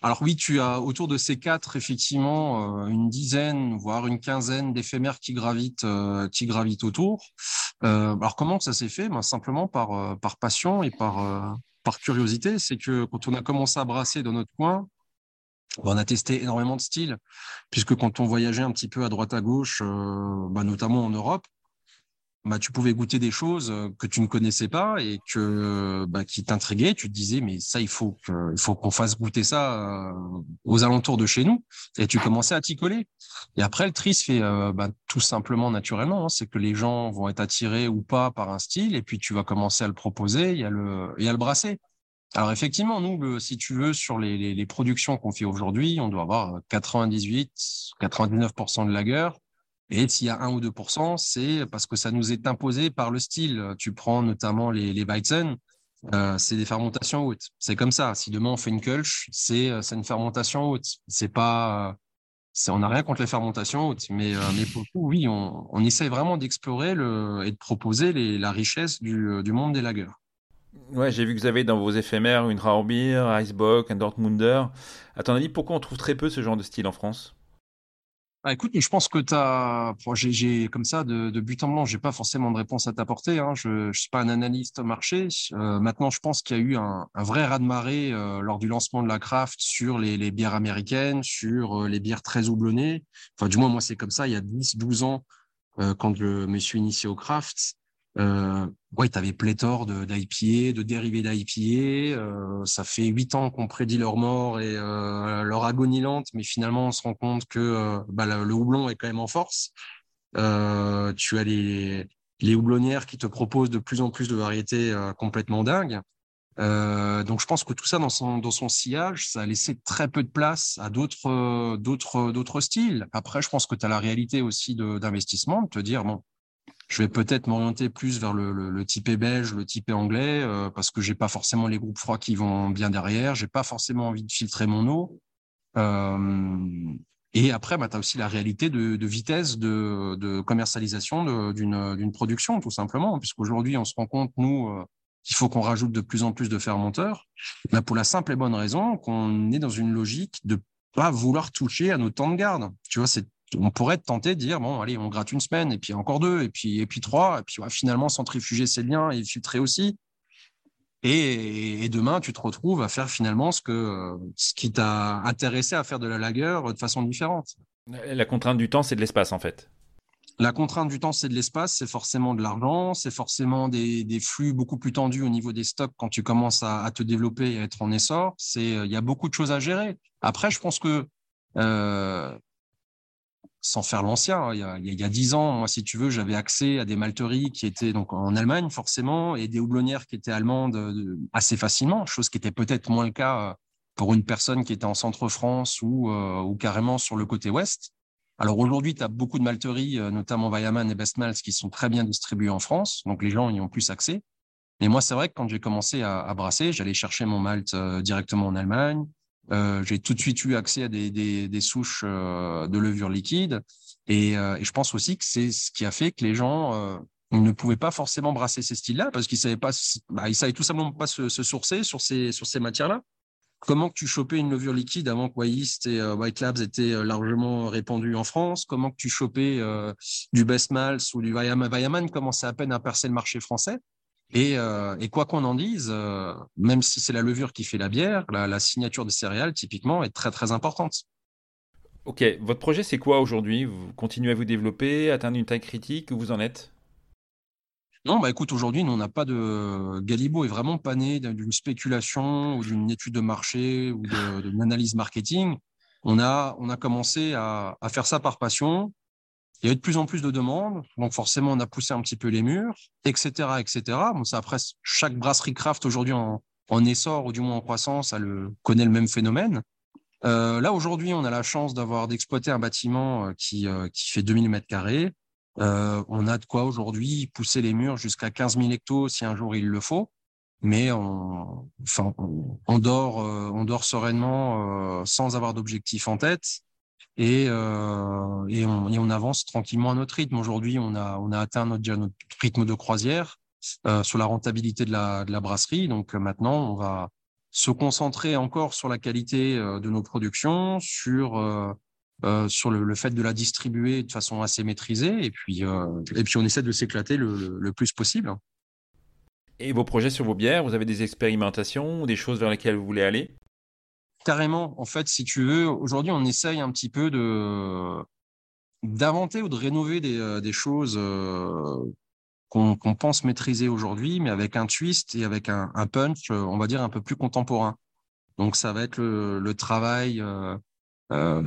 Alors oui, tu as autour de ces quatre, effectivement, euh, une dizaine, voire une quinzaine d'éphémères qui gravitent, qui gravitent autour. alors comment ça s'est fait? Ben, Simplement par, par passion et par, par curiosité. C'est que quand on a commencé à brasser dans notre coin, on a testé énormément de styles, puisque quand on voyageait un petit peu à droite à gauche, euh, bah, notamment en Europe, bah, tu pouvais goûter des choses euh, que tu ne connaissais pas et que bah, qui t'intriguaient. Tu te disais, mais ça, il faut qu'on fasse goûter ça euh, aux alentours de chez nous. Et tu commençais à t'y coller. Et après, le tri se fait tout simplement naturellement. Hein. c'est que les gens vont être attirés ou pas par un style, et puis tu vas commencer à le proposer, y a le brasser. Alors effectivement, nous, si tu veux, sur les, les, les productions qu'on fait aujourd'hui, on doit avoir 98, 99% de lager. Et s'il y a 1 ou 2%, c'est parce que ça nous est imposé par le style. Tu prends notamment les, les Weizen, euh, c'est des fermentations hautes. C'est comme ça. Si demain on fait une Kölsch, c'est euh, une fermentation haute. C'est pas, c'est on n'a rien contre les fermentations hautes, mais, euh, mais pour coup, oui, on, on vraiment d'explorer et de proposer les, la richesse du, du monde des lagers. Ouais, j'ai vu que vous avez dans vos éphémères une Raurbier, Icebox, un Dortmunder. À ton avis, pourquoi on trouve très peu ce genre de style en France? Bah, écoute, je pense que tu as. J'ai comme ça, de, but en blanc, j'ai pas forcément de réponse à t'apporter. Hein. Je ne suis pas un analyste marché. Euh, maintenant, je pense qu'il y a eu un, vrai raz-de-marée euh, lors du lancement de la craft sur les, les bières américaines, sur euh, les bières très houblonnées. Enfin, du moins, moi, c'est comme ça. Il y a 10, 12 ans, quand je me suis initié au craft, Euh, ouais, tu avais pléthore d'IPA, de, dérivés d'IPA. Euh, ça fait huit ans qu'on prédit leur mort et euh, leur agonie lente, mais finalement, on se rend compte que euh, bah, le, houblon est quand même en force. Tu as les, houblonnières qui te proposent de plus en plus de variétés complètement dingues. donc, je pense que tout ça, dans son, sillage, ça a laissé très peu de place à d'autres styles. Après, je pense que tu as la réalité aussi d'investissement, de, de te dire, bon, je vais peut-être m'orienter plus vers le, le, le, type belge, le type anglais, euh, parce que j'ai pas forcément les groupes froids qui vont bien derrière. J'ai pas forcément envie de filtrer mon eau. Euh, et après, bah, tu as aussi la réalité de, vitesse de, de commercialisation d'une production, tout simplement, puisqu'aujourd'hui, on se rend compte, nous, euh, qu'il faut qu'on rajoute de plus en plus de fermenteurs, bah, pour la simple et bonne raison qu'on est dans une logique de pas vouloir toucher à nos temps de garde. Tu vois, c'est on pourrait tenté de dire bon allez on gratte une semaine et puis encore deux et puis et puis trois et puis finalement centrifuger c'est bien et filtrer aussi et, demain tu te retrouves à faire finalement ce que ce qui t'a intéressé à faire de la lagueur de façon différente. La contrainte du temps c'est de l'espace en fait. La contrainte du temps, c'est de l'espace, c'est forcément de l'argent, c'est forcément des, flux beaucoup plus tendus au niveau des stocks quand tu commences à, te développer et à être en essor. C'est, il y a beaucoup de choses à gérer. Après, je pense que euh, sans faire l'ancien. Hein. Il, y a dix ans, moi, si tu veux, j'avais accès à des malteries qui étaient donc en Allemagne, forcément, et des houblonnières qui étaient allemandes euh, assez facilement, chose qui était peut-être moins le cas euh, pour une personne qui était en centre-France ou, euh, ou carrément sur le côté ouest. Alors aujourd'hui, tu as beaucoup de malteries, notamment Weyaman et Bestmals, qui sont très bien distribuées en France, donc les gens y ont plus accès. Mais moi, c'est vrai que quand j'ai commencé à brasser, j'allais chercher mon malt directement en Allemagne. Euh, j'ai tout de suite eu accès à des, souches euh, de levure liquide. Et, euh, je pense aussi que c'est ce qui a fait que les gens ne pouvaient pas forcément brasser ces styles-là parce qu'ils savaient bah, savaient tout simplement pas se, sourcer sur ces, matières-là. Comment tu chopais une levure liquide avant que Wayist et White Labs étaient largement répandus en France Comment que tu chopais du Best Mals ou du Vayaman Vayaman commençait à peine à percer le marché français. Et, euh, et quoi qu'on en dise, euh, même si c'est la levure qui fait la bière, la, la, signature de céréales, typiquement, est très très importante. Ok, votre projet c'est quoi aujourd'hui? Vous continuez à vous développer, atteindre une taille critique? Où vous en êtes? Non, bah écoute, aujourd'hui, on n'a pas de. Galibo est vraiment pas né d'une spéculation ou d'une étude de marché ou d'une analyse marketing. On a, on a commencé à, à faire ça par passion, il y avait de plus en plus de demandes, donc forcément on a poussé un petit peu les murs, etc., etc. Bon, ça après chaque brasserie craft aujourd'hui en, essor ou du moins en croissance, connaît le même phénomène. Euh, là aujourd'hui, on a la chance d'avoir d'exploiter un bâtiment euh, qui, euh, qui fait 2000 mètres carrés. On a de quoi aujourd'hui pousser les murs jusqu'à 15 000 hectos si un jour il le faut. Mais on, enfin, on, dort, on dort sereinement sans avoir d'objectif en tête et, euh, et, on, avance tranquillement à notre rythme. Aujourd'hui, on a, atteint notre, rythme de croisière euh, sur la rentabilité de la, brasserie. Donc euh, maintenant, on va se concentrer encore sur la qualité de nos productions, sur le, fait de la distribuer de façon assez maîtrisée, et puis on essaie de s'éclater le, le, plus possible. Et vos projets sur vos bières, vous avez des expérimentations, des choses vers lesquelles vous voulez aller? Carrément, en fait, si tu veux, aujourd'hui, on essaye un petit peu de d'inventer ou de rénover des, euh, des choses euh, qu'on pense maîtriser aujourd'hui, mais avec un twist et avec un, un, punch, euh, on va dire, un peu plus contemporain. Donc, ça va être le, travail,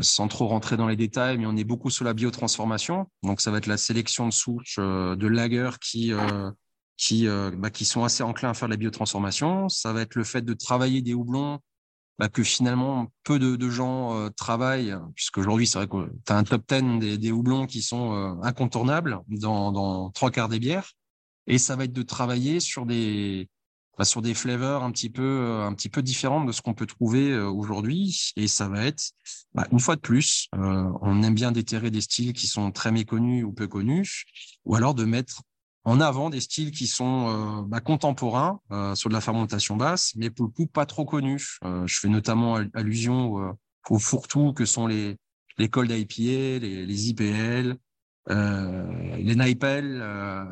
sans trop rentrer dans les détails, mais on est beaucoup sur la biotransformation. Donc, ça va être la sélection de souches de lagers qui, qui, bah, qui sont assez enclins à faire de la biotransformation. Ça va être le fait de travailler des houblons bah, que finalement peu de, de gens euh, travaillent, puisqu'aujourd'hui c'est vrai que tu as un top 10 des, des houblons qui sont euh, incontournables dans, dans trois quarts des bières, et ça va être de travailler sur des bah, sur des flavors un petit peu euh, un petit peu différentes de ce qu'on peut trouver aujourd'hui, et ça va être bah, une fois de plus, on aime bien déterrer des styles qui sont très méconnus ou peu connus, ou alors de mettre en avant des styles qui sont euh, bah, contemporains euh, sur de la fermentation basse, mais pour le coup pas trop connus. Euh, je fais notamment allusion aux fourre-tout que sont les les cold IPA, les, IPL, les Naipel,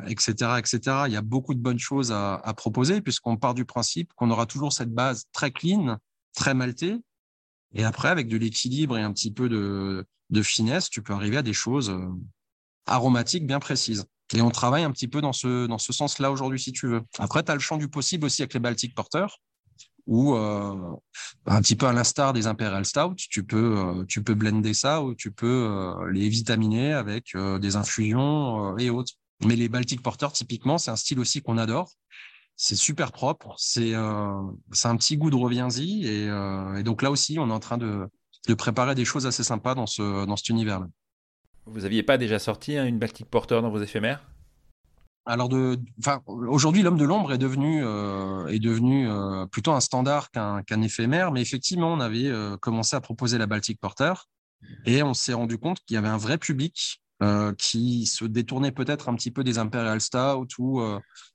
etc., etc. Il y a beaucoup de bonnes choses à, proposer puisqu'on part du principe qu'on aura toujours cette base très clean, très maltée, et après avec de l'équilibre et un petit peu de finesse, tu peux arriver à des choses aromatiques bien précises. Et on travaille un petit peu dans ce, dans ce sens-là aujourd'hui, si tu veux. Après, tu as le champ du possible aussi avec les Baltic Porters, où euh, un petit peu à l'instar des Imperial Stout, tu peux, euh, tu peux blender ça ou tu peux euh, les vitaminer avec des infusions et autres. Mais les Baltic Porters, typiquement, c'est un style aussi qu'on adore. C'est super propre, c'est c'est un petit goût de reviens-y. Et, et, donc là aussi, on est en train de, de préparer des choses assez sympas dans, ce, dans cet univers-là. Vous n'aviez pas déjà sorti hein, une Baltic Porter dans vos éphémères? Alors aujourd'hui, l'homme de l'ombre est devenu euh, euh, plutôt un standard qu'un éphémère, mais effectivement, on avait euh, commencé à proposer la Baltic Porter et on s'est rendu compte qu'il y avait un vrai public qui se détournait peut-être un petit peu des Imperial Stout ou,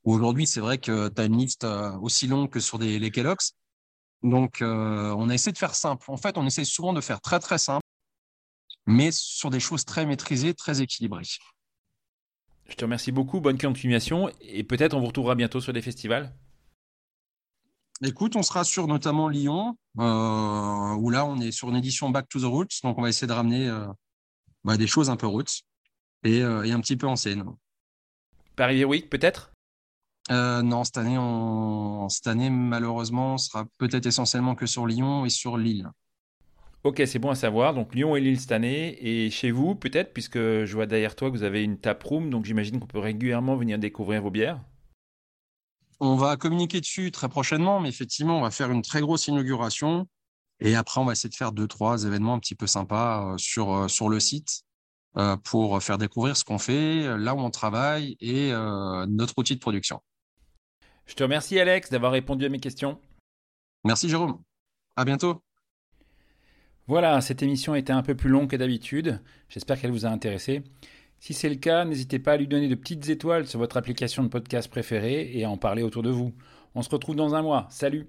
aujourd'hui, c'est vrai que tu as une liste aussi longue que sur les Kellogg's. Donc, on a essayé de faire simple. En fait, on essaie souvent de faire très très simple mais sur des choses très maîtrisées, très équilibrées. Je te remercie beaucoup, bonne continuation, et peut-être on vous retrouvera bientôt sur des festivals. Écoute, on sera sur notamment Lyon, euh, où là on est sur une édition Back to the Roots, donc on va essayer de ramener euh, bah, des choses un peu roots et, euh, et, un petit peu en scène. Paris Week peut-être? Non, cette année, cette année malheureusement, on sera peut-être essentiellement que sur Lyon et sur Lille. Ok, c'est bon à savoir. Donc Lyon et Lille cette année. Et chez vous, peut-être, puisque je vois derrière toi que vous avez une tap room, donc j'imagine qu'on peut régulièrement venir découvrir vos bières. On va communiquer dessus très prochainement, mais effectivement, on va faire une très grosse inauguration. Et après, on va essayer de faire deux, trois événements un petit peu sympas euh, sur, euh, sur le site euh, pour faire découvrir ce qu'on fait, là où on travaille et notre outil de production. Je te remercie, Alex, d'avoir répondu à mes questions. Merci, Jérôme. À bientôt. Voilà, cette émission était un peu plus longue que d'habitude. J'espère qu'elle vous a intéressé. Si c'est le cas, n'hésitez pas à lui donner de petites étoiles sur votre application de podcast préférée et à en parler autour de vous. On se retrouve dans un mois. Salut